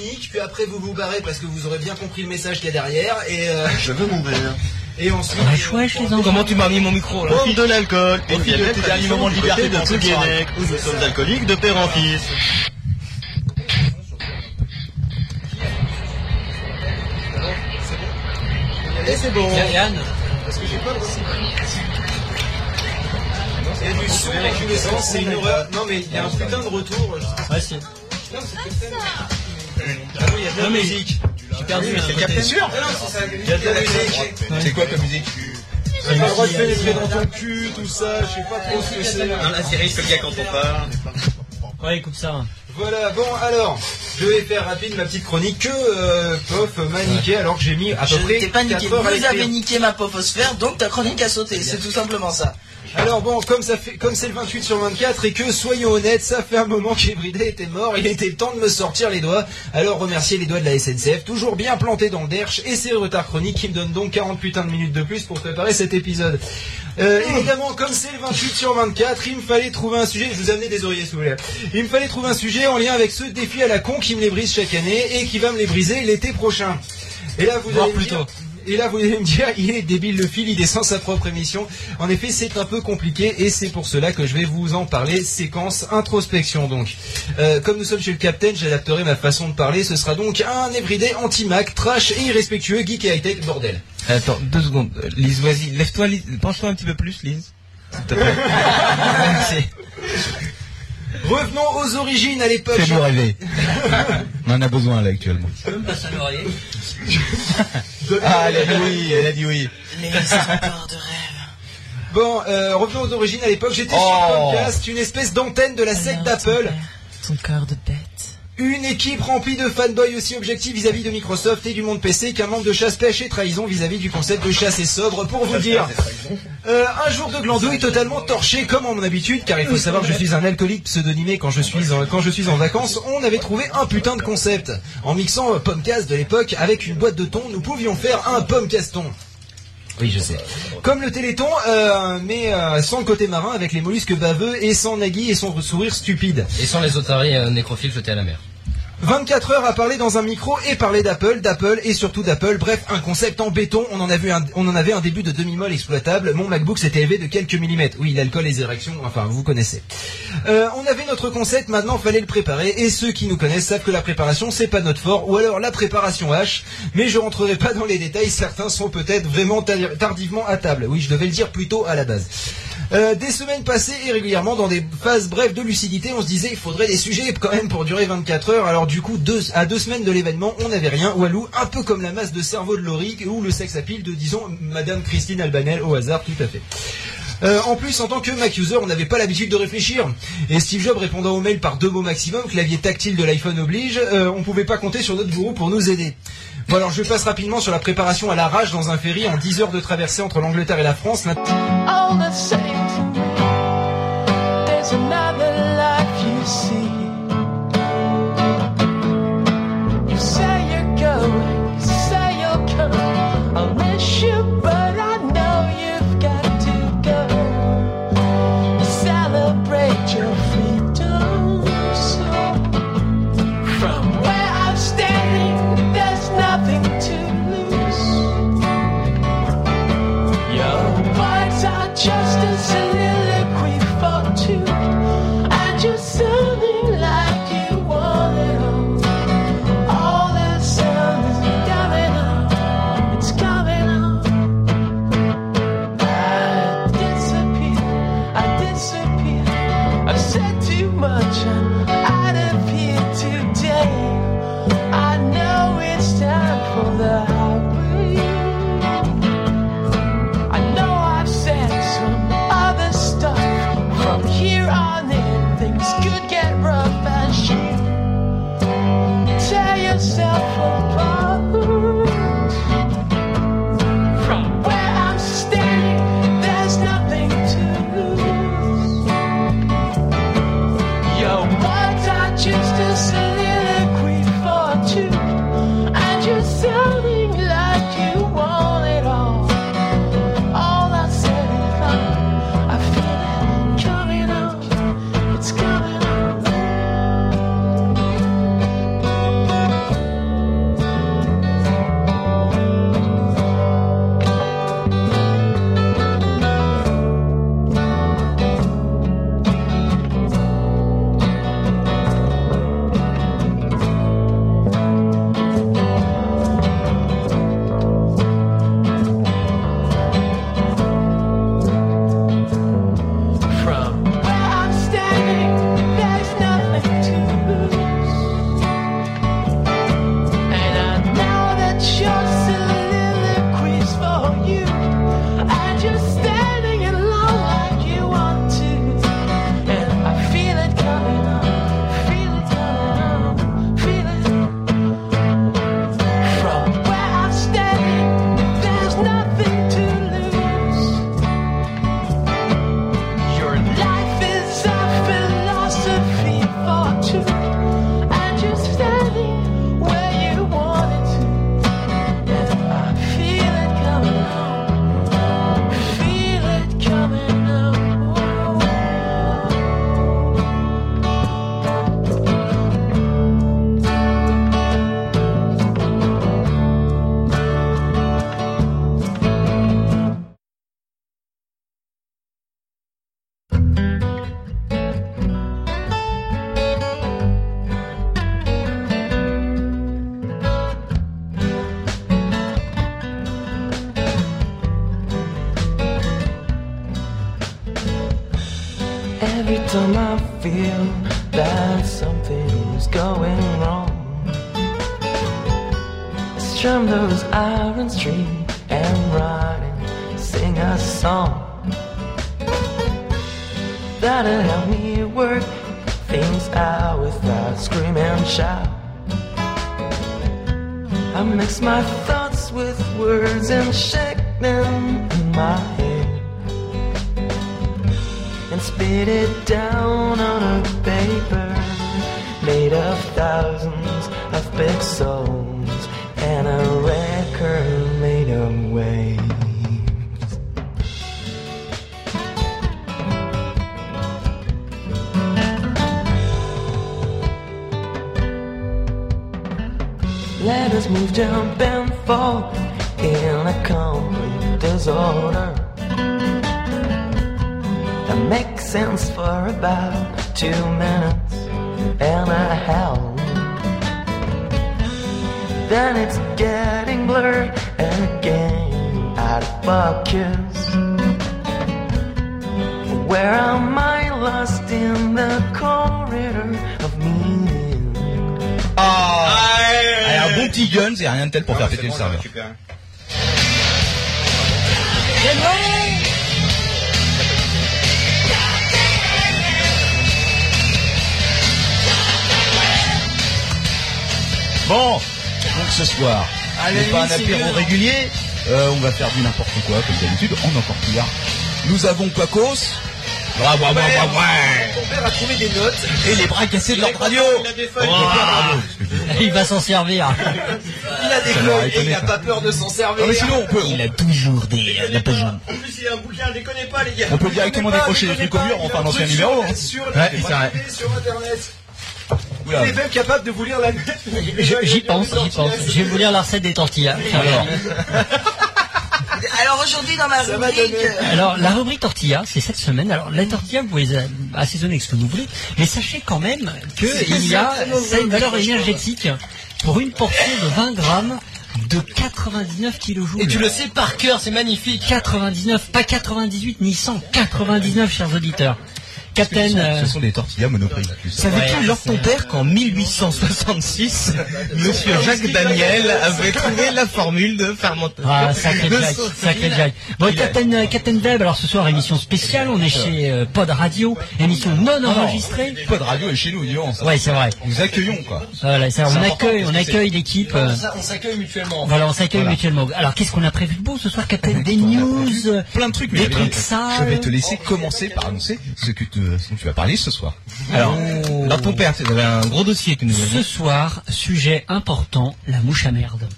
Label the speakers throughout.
Speaker 1: chronique, puis après vous vous barrez parce que vous aurez bien compris le message qu'il y a derrière, et, euh,
Speaker 2: Je veux mon verre.
Speaker 1: et ensuite...
Speaker 3: Wesh, les enfants.
Speaker 4: Comment tu m'as mis mon micro là
Speaker 2: Pour de l'alcool, une
Speaker 4: Profite de tes derniers moments de liberté
Speaker 2: de
Speaker 4: soir.
Speaker 2: Guénec, où nous sommes alcooliques de père en fils.
Speaker 1: Et c'est bon.
Speaker 4: Yann
Speaker 1: Parce que j'ai pas le Il y a du son dans tous les sens, c'est une horreur. Non mais il y a un putain de retour.
Speaker 4: Ouais, si.
Speaker 1: Non, c'est Captain. Ah oui, il y a de la
Speaker 4: Non, mais-
Speaker 1: musique.
Speaker 4: J'ai perdu, mais
Speaker 1: c'est Captain.
Speaker 4: sûr
Speaker 1: Ah non, c'est ça. Il y a de la musique.
Speaker 4: C'est quoi comme musique
Speaker 1: T'as pas le droit de pénétrer dans ton cul, tout ça, je sais pas trop ce que c'est.
Speaker 2: La série, c'est le gars quand on parle.
Speaker 3: Ouais, écoute ça.
Speaker 1: Voilà, bon alors, je vais faire rapide ma petite chronique que euh, Pof m'a niqué alors que j'ai mis à
Speaker 5: Je
Speaker 1: peu près
Speaker 5: t'ai pas niqué.
Speaker 1: 4 heures à
Speaker 5: Vous avez niqué ma pophosphère, donc ta chronique a sauté. C'est tout simplement ça.
Speaker 1: Alors bon, comme ça fait, comme c'est le 28 sur 24 et que soyons honnêtes, ça fait un moment qu'Everyday était mort, il était temps de me sortir les doigts. Alors remercier les doigts de la SNCF, toujours bien plantés dans le derche et c'est le retard chronique qui me donne donc 40 putains de minutes de plus pour préparer cet épisode. Euh, évidemment, comme c'est le 28 sur 24, il me fallait trouver un sujet. Je vous ai amené des oreillers si vous voulez. Il me fallait trouver un sujet en lien avec ce défi à la con qui me les brise chaque année et qui va me les briser l'été prochain. Et là, vous allez me
Speaker 4: plus
Speaker 1: dire-
Speaker 4: tôt.
Speaker 1: Et là, vous allez me dire, il est débile le fil, il descend sa propre émission. En effet, c'est un peu compliqué et c'est pour cela que je vais vous en parler. Séquence introspection donc. Euh, comme nous sommes chez le Captain, j'adapterai ma façon de parler. Ce sera donc un everyday anti-Mac, trash et irrespectueux, geek et high-tech, bordel.
Speaker 4: Attends, deux secondes. Lise, vas-y, lève-toi, Lise. Penche-toi un petit peu plus, Lise. S'il te plaît. Merci.
Speaker 1: Revenons aux origines à l'époque.
Speaker 6: Fais-nous rêver. On en a besoin là actuellement.
Speaker 3: Tu peux me passer un oreiller
Speaker 6: Ah, elle a dit oui, elle a dit oui.
Speaker 5: Les histoires de rêve.
Speaker 1: Bon, euh, revenons aux origines à l'époque. J'étais
Speaker 6: Oh.
Speaker 1: sur Comcast, une espèce d'antenne de la secte d'Apple.
Speaker 5: Ton cœur de bête.
Speaker 1: Une équipe remplie de fanboys aussi objectifs vis-à-vis de Microsoft et du monde PC qu'un membre de chasse pêche et trahison vis-à-vis du concept de chasse et sobre pour vous dire. Euh, un jour de glandouille totalement torché comme en mon habitude car il faut savoir que je suis un alcoolique pseudonymé quand je suis en, quand je suis en vacances. On avait trouvé un putain de concept. En mixant euh, Pomcast de l'époque avec une boîte de thon, nous pouvions faire un Pomcaston. Oui, je sais. Comme le Téléthon, euh, mais euh, sans le côté marin, avec les mollusques baveux et sans Nagui et son sourire stupide.
Speaker 7: Et sans les otaries euh, nécrophiles jetés à la mer.
Speaker 1: 24 heures à parler dans un micro et parler d'Apple, d'Apple et surtout d'Apple. Bref, un concept en béton. On en, avait un début de demi-molle exploitable. Mon MacBook s'était élevé de quelques millimètres. Oui, l'alcool, les érections, enfin, vous connaissez. Euh, on avait notre concept, maintenant fallait le préparer. Et ceux qui nous connaissent savent que la préparation, c'est pas notre fort. Ou alors la préparation H. Mais je rentrerai pas dans les détails. Certains sont peut-être vraiment tar- tardivement à table. Oui, je devais le dire plutôt à la base. Euh, des semaines passées et régulièrement dans des phases brèves de lucidité, on se disait il faudrait des sujets quand même pour durer 24 heures. Alors du coup, à deux semaines de l'événement, on n'avait rien. Walou, un peu comme la masse de cerveau de Laurie ou le sex appeal de, disons, Madame Christine Albanel au hasard, tout à fait. Euh, en plus, en tant que Mac user, on n'avait pas l'habitude de réfléchir. Et Steve Jobs répondant aux mails par deux mots maximum, clavier tactile de l'iPhone oblige, euh, on pouvait pas compter sur notre gourou pour nous aider. Alors je passe rapidement sur la préparation à la rage dans un ferry en 10 heures de traversée entre l'Angleterre et la France.
Speaker 8: I know it's time for the
Speaker 9: Every time I feel that something's going wrong, I strum those iron strings and ride and sing a song. That'll help me work things out without scream and shout. I mix my thoughts with words and shake them in my head and spit it down on a paper made of thousands of pixels and a record made of waves. Let us move, jump, and fall in a complete disorder. Sense for about two minutes and a half. Then it's getting blurred and again out of focus. Where am I lost in the corridor of meaning?
Speaker 6: Ah Allez, un bon petit guns et rien de tel pour faire péter le serveur.
Speaker 2: Super.
Speaker 6: Bon, donc ce soir, n'est pas un apéro régulier, euh, on va faire du n'importe quoi comme d'habitude, en encore pire. Nous avons Quacos, bravo, bravo, bravo,
Speaker 1: Ton père a trouvé des notes.
Speaker 6: et les bras cassés de leur radio.
Speaker 2: Il a des feuilles.
Speaker 6: Bravo.
Speaker 3: Il va s'en servir.
Speaker 1: Il a des
Speaker 6: Ça m'aurait
Speaker 1: feuilles et il n'a pas peur de s'en servir.
Speaker 6: Non mais sinon on peut,
Speaker 3: Il a toujours des...
Speaker 2: Il a pas. En plus, il a un bouquin, je les connais pas, les gars.
Speaker 6: on peut directement décrocher les trucs au mur, enfin dans un numéro. hein.
Speaker 1: Sur,
Speaker 6: Ouais, c'est vrai.
Speaker 1: sur internet. Il est même capable de vous lire la
Speaker 3: J'y pense, j'y pense. Je vais vous lire la recette des tortillas. Alors,
Speaker 5: Alors aujourd'hui dans ma rubrique,
Speaker 3: alors, la rubrique tortilla, c'est cette semaine. Alors, la tortilla, vous pouvez les assaisonner avec ce que vous voulez, mais sachez quand même que il y a, une valeur énergétique pour une portion de 20 grammes de 99 kJ.
Speaker 7: Et tu le sais par cœur, c'est magnifique.
Speaker 3: 99, pas 98 ni 100, 99, chers auditeurs. Captain, euh,
Speaker 6: Ce sont des tortillas monoprix.
Speaker 3: Savais-tu, c'est-
Speaker 6: ton père, qu'en 1866, Monsieur Jacques Daniel avait trouvé la formule de fermentation
Speaker 3: Ah, sacré Jack, sacré Jack. Bon, Captain, euh, Captain Web, alors ce soir, émission spéciale, on est chez euh, Pod Radio, émission non enregistrée.
Speaker 6: Pas de radio est chez nous, disons.
Speaker 3: Ouais, c'est vrai.
Speaker 6: Nous accueillons, quoi.
Speaker 3: Voilà, ça, on accueille, on accueille l'équipe.
Speaker 7: On s'a- On s'accueille mutuellement.
Speaker 3: Voilà, on s'accueille mutuellement. Alors, qu'est-ce qu'on a prévu de beau ce soir, Captain? Des news,
Speaker 6: Plein de trucs, mais
Speaker 3: des
Speaker 6: je vais-
Speaker 3: trucs sales.
Speaker 6: Je vais te laisser commencer par annoncer ce que tu, tu vas parler ce soir. Alors, Lord ton père, tu avais un gros dossier que nous
Speaker 3: Ce soir, sujet important, la mouche à merde.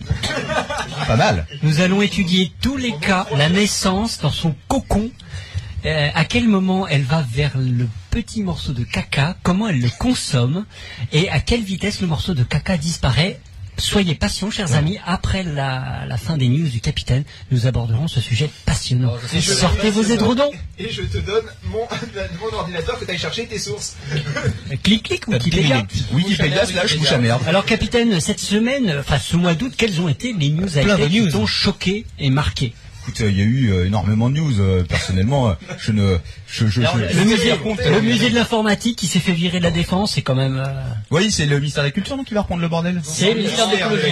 Speaker 6: Pas mal.
Speaker 3: Nous allons étudier tous les cas, la naissance dans son cocon, euh, à quel moment elle va vers le petit morceau de caca, comment elle le consomme et à quelle vitesse le morceau de caca disparaît. Soyez patients, chers amis, après la, la fin des news du capitaine, nous aborderons ce sujet passionnant. Sortez vos édredons,
Speaker 1: Et je te donne mon, mon ordinateur que tu ailles chercher tes sources.
Speaker 3: clic clic Wikipédia.
Speaker 6: Wikipédia slash à merde.
Speaker 3: Alors capitaine, cette semaine, enfin ce mois d'août, quelles ont été les news high-tech qui t'ont choqué et marqué?
Speaker 6: Écoute, il y a eu euh, énormément de news. euh, personnellement, euh, je ne, je, je,
Speaker 3: Alors,
Speaker 6: je-
Speaker 3: le, musée, le de l'informatique qui s'est fait virer de la défense, c'est quand même. euh,
Speaker 6: Oui, c'est le ministère de la Culture donc qui va reprendre le bordel?
Speaker 3: C'est le ministère de l'écologie.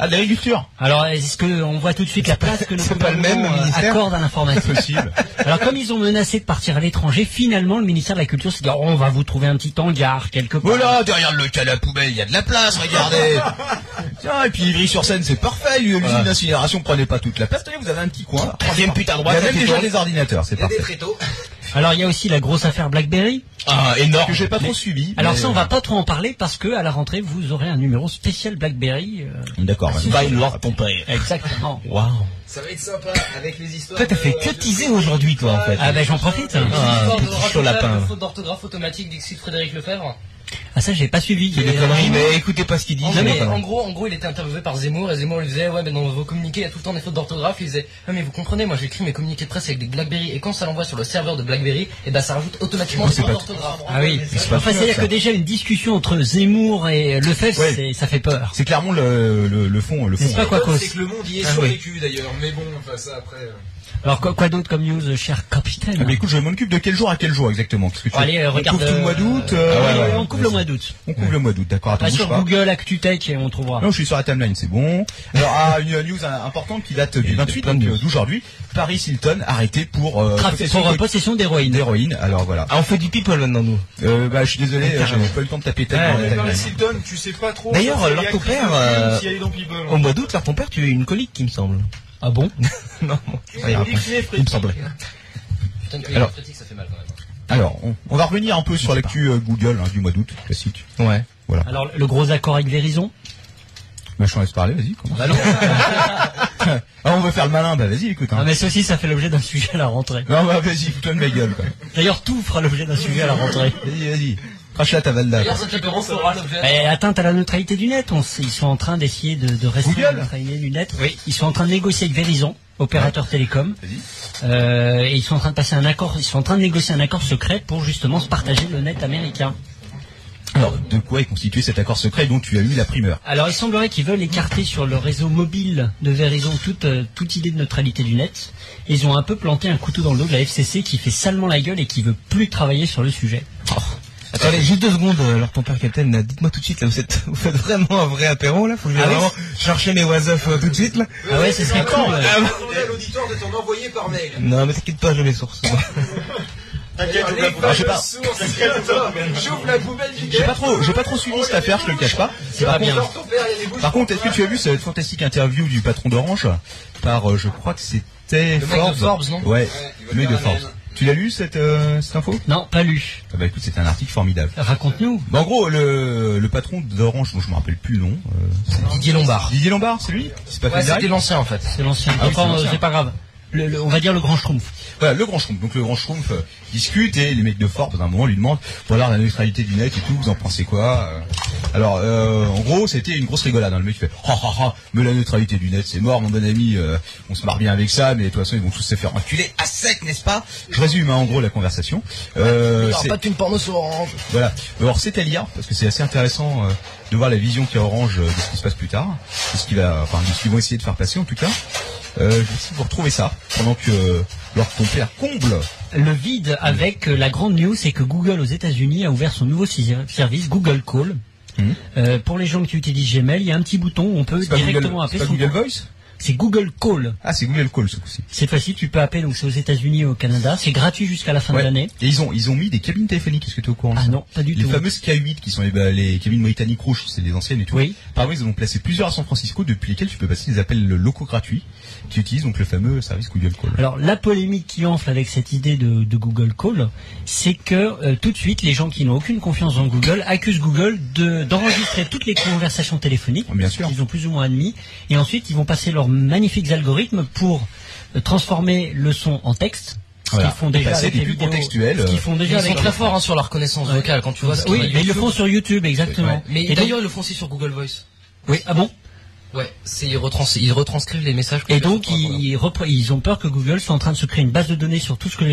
Speaker 6: Ah, de l'agriculture.
Speaker 3: Alors, est-ce que on voit tout de suite la place que le gouvernement, euh, accorde à l'informatique?
Speaker 6: Possible.
Speaker 3: Alors, comme ils ont menacé de partir à l'étranger, finalement, le ministère de la Culture s'est dit oh, on va vous trouver un petit hangar quelque part.
Speaker 6: Voilà, derrière le cas à la poubelle, il y a de la place, regardez. Tiens, et puis Ivry-sur-Seine, c'est parfait. L'usine d'incinération prenait pas toute la place. Tenez, vous avez un petit coin. Troisième putain droite. Il y a même déjà des ordinateurs, c'est
Speaker 1: Il y a des
Speaker 6: parfait.
Speaker 1: tréteaux.
Speaker 3: Alors, il y a aussi la grosse affaire BlackBerry.
Speaker 6: Ah, énorme. Que j'ai pas trop suivi.
Speaker 3: Alors
Speaker 6: mais,
Speaker 3: ça, on
Speaker 6: euh,
Speaker 3: va pas trop en parler parce que à la rentrée, vous aurez un numéro spécial BlackBerry. euh,
Speaker 6: D'accord. Il Lord père.
Speaker 3: exactement.
Speaker 6: Waouh.
Speaker 1: Ça va être sympa avec les histoires.
Speaker 6: Toi, t'as fait que teaser aujourd'hui, toi, en fait.
Speaker 3: Ah ben j'en profite.
Speaker 6: Ah,
Speaker 7: L'histoire de
Speaker 6: petit chaud lapin.
Speaker 7: faute d'orthographe automatique d'Ixit Frédéric Lefebvre.
Speaker 3: Ah ça, j'ai pas suivi.
Speaker 6: Il y a des conneries, mais écoutez pas ce qu'il dit.
Speaker 7: En,
Speaker 6: c'est conneries.
Speaker 7: en gros, en gros, il était interviewé par Zemmour et Zemmour lui disait ouais, mais dans vos communiqués, il y a tout le temps des fautes d'orthographe. Il disait ah mais vous comprenez, moi j'écris mes communiqués de presse avec des BlackBerry et quand ça l'envoie sur le serveur de BlackBerry, et ben ça rajoute automatiquement des
Speaker 6: c'est
Speaker 7: fautes d'orthographe.
Speaker 3: Ah oui.
Speaker 6: c'est pas
Speaker 3: Enfin,
Speaker 6: fou,
Speaker 3: c'est-à-dire
Speaker 6: ça.
Speaker 3: que déjà une discussion entre Zemmour et Lefebvre,
Speaker 6: Ouais.
Speaker 3: c'est- ça fait peur.
Speaker 6: C'est clairement le, le, le fond, le fond.
Speaker 3: N'est-ce pas, Quacos
Speaker 1: C'est que le monde y est
Speaker 6: Ah,
Speaker 1: sur
Speaker 6: oui.
Speaker 1: les culs d'ailleurs. Mais bon, enfin ça après. Euh.
Speaker 3: Alors quoi, quoi d'autre comme news, euh, cher capitaine
Speaker 6: Ah, mais écoute, je m'en occupe de quel jour à quel jour exactement que tu
Speaker 3: allez, euh,
Speaker 6: on
Speaker 3: regarde,
Speaker 6: couvre tout le mois d'août
Speaker 3: euh,
Speaker 6: euh,
Speaker 3: ouais,
Speaker 6: ouais,
Speaker 3: on
Speaker 6: ouais,
Speaker 3: couvre le mois d'août.
Speaker 6: On couvre le mois d'août, d'accord. Attends,
Speaker 3: sur
Speaker 6: pas.
Speaker 3: Google ActuTech et on trouvera.
Speaker 6: Non, je suis sur la timeline, c'est bon. Alors, ah, une news importante qui date du 28, donc euh, d'aujourd'hui. Paris Hilton arrêté pour euh,
Speaker 3: Trafic-
Speaker 6: possession
Speaker 3: pour euh,
Speaker 6: de-
Speaker 3: possession d'héroïne.
Speaker 6: d'héroïne. Alors voilà.
Speaker 4: Ah, on fait du people maintenant, nous.
Speaker 6: Euh, bah, je suis désolé, euh, j'avais pas eu le temps de taper tête
Speaker 4: Ouais, ouais.
Speaker 1: Paris Hilton, tu sais pas trop.
Speaker 4: D'ailleurs,
Speaker 1: les
Speaker 4: ton père, euh. Au mois d'août, là, ton père, tu as eu une colique, qui me semble.
Speaker 3: Ah bon
Speaker 4: non.
Speaker 1: Oui,
Speaker 4: il me semblait.
Speaker 7: Putain, que
Speaker 6: Alors.
Speaker 7: les critiques, ça fait mal quand même.
Speaker 6: Alors, on, on va revenir un peu sur l'actu euh, Google hein, du mois d'août, classique.
Speaker 4: Ouais.
Speaker 3: Alors le gros accord avec Verizon
Speaker 6: Bah, je t'en laisse parler, vas-y, commence.
Speaker 3: Bah non.
Speaker 6: Ah, on veut faire le malin, bah vas-y, écoute.
Speaker 3: Ah
Speaker 6: Hein.
Speaker 3: mais ceci ça fait l'objet d'un sujet à la rentrée.
Speaker 6: Non, bah vas-y, fous-toi de ma gueule, quoi.
Speaker 3: D'ailleurs tout fera l'objet d'un sujet à la rentrée.
Speaker 6: Vas-y, vas-y. Crache là ta valda.
Speaker 7: D'ailleurs, cet apéro fera l'objet.
Speaker 3: Eh, atteinte à la neutralité du net, on ils sont en train d'essayer de, de restreindre la neutralité du net. Oui, ils sont en train de négocier avec Verizon, opérateur télécom. Euh, et ils sont en train de passer un accord, ils sont en train de négocier un accord secret pour justement se partager le net américain.
Speaker 6: Alors, de quoi est constitué cet accord secret dont tu as eu la primeur?
Speaker 3: Alors il semblerait qu'ils veulent écarter sur le réseau mobile de Verizon toute, euh, toute idée de neutralité du net. Ils ont un peu planté un couteau dans le dos de la FCC qui fait salement la gueule et qui veut plus travailler sur le sujet.
Speaker 4: Attendez, juste deux secondes, euh, alors ton père capitaine, là, dites-moi tout de suite, là, vous êtes, vous faites vraiment un vrai apéro, là? Faut que je
Speaker 3: Ah oui
Speaker 4: vraiment chercher mes was euh, tout de suite, là?
Speaker 3: Ah ouais, ce serait cool.
Speaker 1: Attendez à l'auditoire de t'en envoyer par mail.
Speaker 4: Non, mais t'inquiète pas, j'ai mes sources.
Speaker 2: T'inquiète, j'ouvre la
Speaker 1: poubelle du
Speaker 6: J'ai pas trop, j'ai pas trop suivi cette affaire, je te le cache pas.
Speaker 3: C'est pas bien.
Speaker 6: Par contre, est-ce que tu as vu cette fantastique interview du patron d'Orange par, euh, je crois que c'était
Speaker 7: de Forbes, non?
Speaker 6: Ouais, le mec de Forbes. Tu l'as lu cette, euh, cette info?
Speaker 3: Non, pas lu.
Speaker 6: ah Bah écoute, c'est un article formidable.
Speaker 3: Raconte-nous.
Speaker 6: Bah, en gros, le, le patron d'Orange, dont je me rappelle plus le nom, euh, c'est
Speaker 7: Didier Lombard.
Speaker 6: Didier Lombard, c'est lui? C'est pas
Speaker 7: Ouais, c'était l'ancien en fait.
Speaker 3: C'est l'ancien.
Speaker 6: Ah oui, c'est
Speaker 3: pas grave. Le, le- on va dire le grand schtroumpf.
Speaker 6: Voilà, le grand Schtroumpf. Donc le grand Schtroumpf euh, discute et les mecs de Forbes, à un moment, lui demandent voilà la neutralité du net et tout, vous en pensez quoi euh? Alors, euh, en gros, c'était une grosse rigolade. hein. Le mec fait ha ha ha, mais la neutralité du net, c'est mort, mon bon ami. euh, on se marre bien avec ça, mais de toute façon, ils vont tous se faire enculer à sec, n'est-ce pas? Je résume hein, en gros la conversation. Euh,
Speaker 7: pas de porno sur Orange.
Speaker 6: voilà. Alors c'est à lire parce que c'est assez intéressant euh, de voir la vision qu'a Orange euh, de ce qui se passe plus tard, de ce qu'il va, enfin de ce qu'ils vont essayer de faire passer en tout cas. Euh, je vais essayer de vous retrouver ça pendant que euh, leur compère comble.
Speaker 3: Le vide avec euh, la grande news, c'est que Google aux États-Unis a ouvert son nouveau service Google Call.
Speaker 6: Mhm.
Speaker 3: Euh, pour les gens qui utilisent Gmail, il y a un petit bouton où on peut directement appeler
Speaker 6: pas
Speaker 3: son
Speaker 6: Google. Voice?
Speaker 3: C'est Google Call.
Speaker 6: Ah, c'est Google Call ce coup-ci.
Speaker 3: Cette fois-ci, tu peux appeler, donc c'est aux États-Unis et au Canada. C'est gratuit jusqu'à la fin
Speaker 6: Ouais.
Speaker 3: de l'année.
Speaker 6: Et ils ont ils ont mis des cabines téléphoniques. Est-ce que tu es au courant
Speaker 3: Ah
Speaker 6: ça
Speaker 3: non, pas du
Speaker 6: Les
Speaker 3: tout.
Speaker 6: fameuses K8 qui sont les, bah, les cabines britanniques rouges, c'est les anciennes et tout.
Speaker 3: Oui.
Speaker 6: Par exemple, ils ont placé plusieurs à San Francisco depuis lesquels tu peux passer des appels locaux gratuits qui utilisent donc le fameux service Google Call.
Speaker 3: Alors la polémique qui enfle avec cette idée de, de Google Call, c'est que euh, tout de suite les gens qui n'ont aucune confiance dans Google accusent Google de d'enregistrer toutes les conversations téléphoniques
Speaker 6: Bien sûr.
Speaker 3: qu'ils ont plus ou moins admis, et ensuite ils vont passer leurs magnifiques algorithmes pour euh, transformer le son en texte. Ce
Speaker 6: Voilà.
Speaker 3: qu'ils font déjà avec les vidéos,
Speaker 6: contextuelles,
Speaker 3: ce qu'ils
Speaker 6: euh,
Speaker 3: font
Speaker 7: Ils
Speaker 3: déjà
Speaker 7: sont
Speaker 3: avec
Speaker 7: très forts hein, sur la reconnaissance vocale quand tu vois.
Speaker 3: Oui, mais ils le font sur YouTube exactement.
Speaker 6: Ouais.
Speaker 7: Mais
Speaker 3: Et donc-
Speaker 7: d'ailleurs, ils le font aussi sur Google Voice.
Speaker 3: oui, ah bon?
Speaker 7: Ouais, c'est ils, retrans ils retranscrivent les messages.
Speaker 3: Et donc ils, ils ils ont peur que Google soit en train de se créer une base de données sur tout ce que les